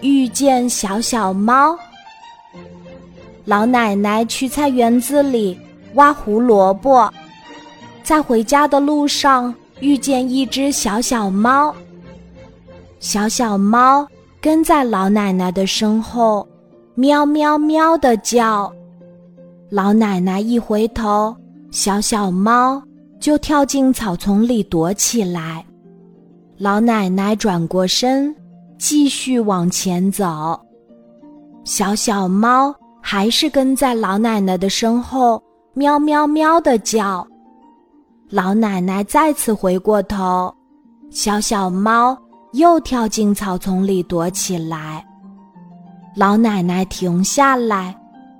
遇见小小猫。老奶奶去菜园子里挖胡萝卜，在回家的路上遇见一只小小猫。小小猫跟在老奶奶的身后，喵喵喵的叫。老奶奶一回头，小小猫就跳进草丛里躲起来。老奶奶转过身，继续往前走。小小猫还是跟在老奶奶的身后，喵喵喵的叫。老奶奶再次回过头，小小猫又跳进草丛里躲起来。老奶奶停下来，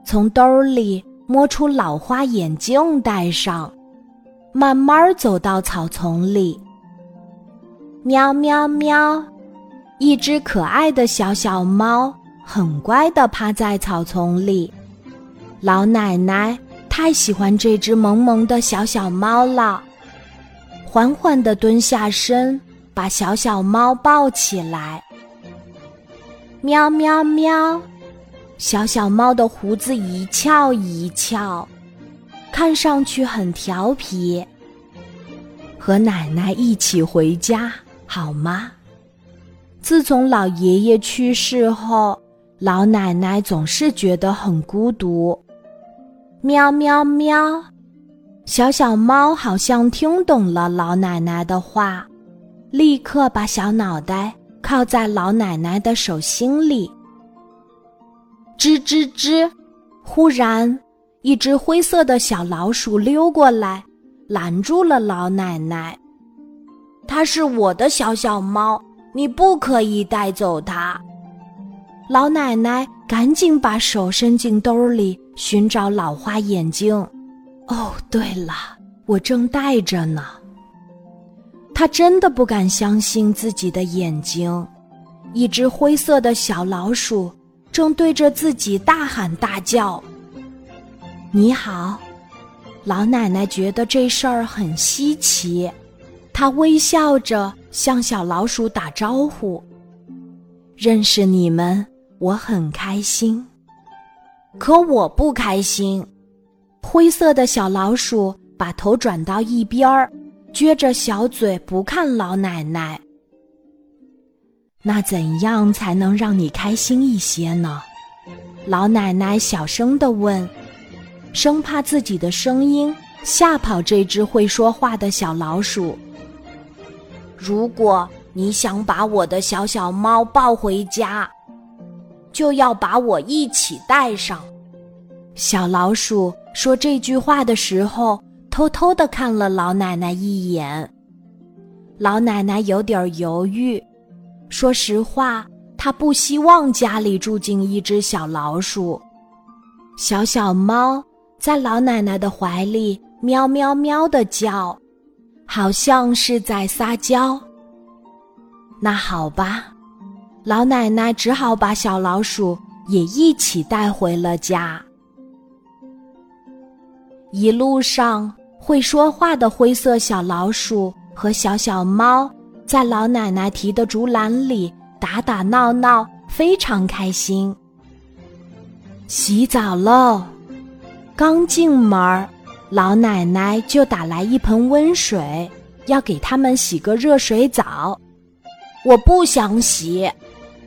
从兜里摸出老花眼镜戴上，慢慢走到草丛里。喵喵喵！一只可爱的小小猫，很乖的趴在草丛里。老奶奶太喜欢这只萌萌的小小猫了，缓缓的蹲下身，把小小猫抱起来。喵喵喵！小小猫的胡子一翘一翘，看上去很调皮。和奶奶一起回家。好吗？自从老爷爷去世后，老奶奶总是觉得很孤独。喵喵喵！小小猫好像听懂了老奶奶的话，立刻把小脑袋靠在老奶奶的手心里。吱吱吱！忽然，一只灰色的小老鼠溜过来，拦住了老奶奶。它是我的小小猫，你不可以带走它。老奶奶赶紧把手伸进兜里寻找老花眼镜。哦，对了，我正戴着呢。她真的不敢相信自己的眼睛，一只灰色的小老鼠正对着自己大喊大叫。你好，老奶奶觉得这事儿很稀奇。他微笑着向小老鼠打招呼：“认识你们，我很开心。可我不开心。”灰色的小老鼠把头转到一边儿，撅着小嘴不看老奶奶。那怎样才能让你开心一些呢？老奶奶小声的问，生怕自己的声音吓跑这只会说话的小老鼠。如果你想把我的小小猫抱回家，就要把我一起带上。小老鼠说这句话的时候，偷偷的看了老奶奶一眼。老奶奶有点犹豫，说实话，她不希望家里住进一只小老鼠。小小猫在老奶奶的怀里喵喵喵的叫。好像是在撒娇。那好吧，老奶奶只好把小老鼠也一起带回了家。一路上，会说话的灰色小老鼠和小小猫在老奶奶提的竹篮里打打闹闹，非常开心。洗澡喽！刚进门儿。老奶奶就打来一盆温水，要给他们洗个热水澡。我不想洗，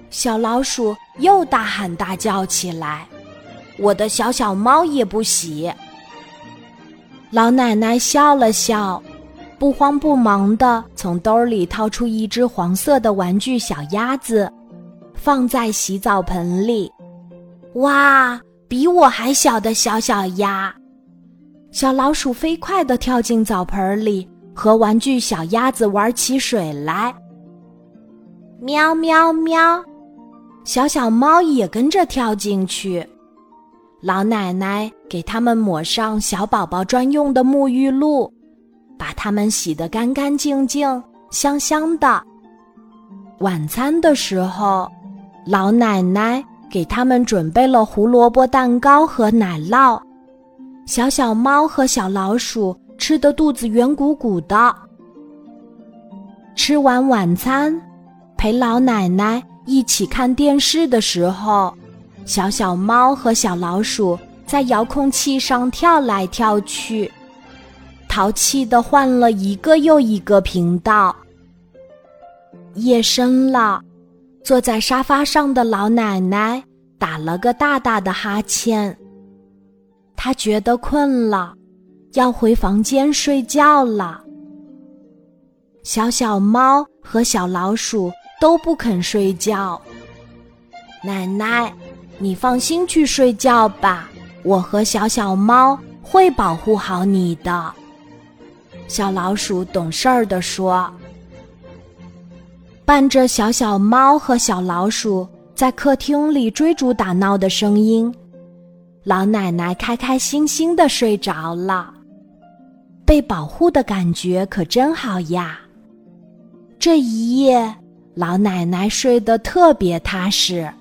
小老鼠又大喊大叫起来。我的小小猫也不洗。老奶奶笑了笑，不慌不忙地从兜里掏出一只黄色的玩具小鸭子，放在洗澡盆里。哇，比我还小的小小鸭！小老鼠飞快地跳进澡盆里，和玩具小鸭子玩起水来。喵喵喵，小小猫也跟着跳进去。老奶奶给它们抹上小宝宝专用的沐浴露，把它们洗得干干净净、香香的。晚餐的时候，老奶奶给它们准备了胡萝卜蛋糕和奶酪。小小猫和小老鼠吃得肚子圆鼓鼓的。吃完晚餐，陪老奶奶一起看电视的时候，小小猫和小老鼠在遥控器上跳来跳去，淘气的换了一个又一个频道。夜深了，坐在沙发上的老奶奶打了个大大的哈欠，他觉得困了，要回房间睡觉了。小小猫和小老鼠。都不肯睡觉。奶奶，你放心去睡觉吧，我和小小猫会保护好你的。小老鼠懂事儿地说。伴着小小猫和小老鼠在客厅里追逐打闹的声音，老奶奶开开心心的睡着了。被保护的感觉可真好呀！这一夜。老奶奶睡得特别踏实。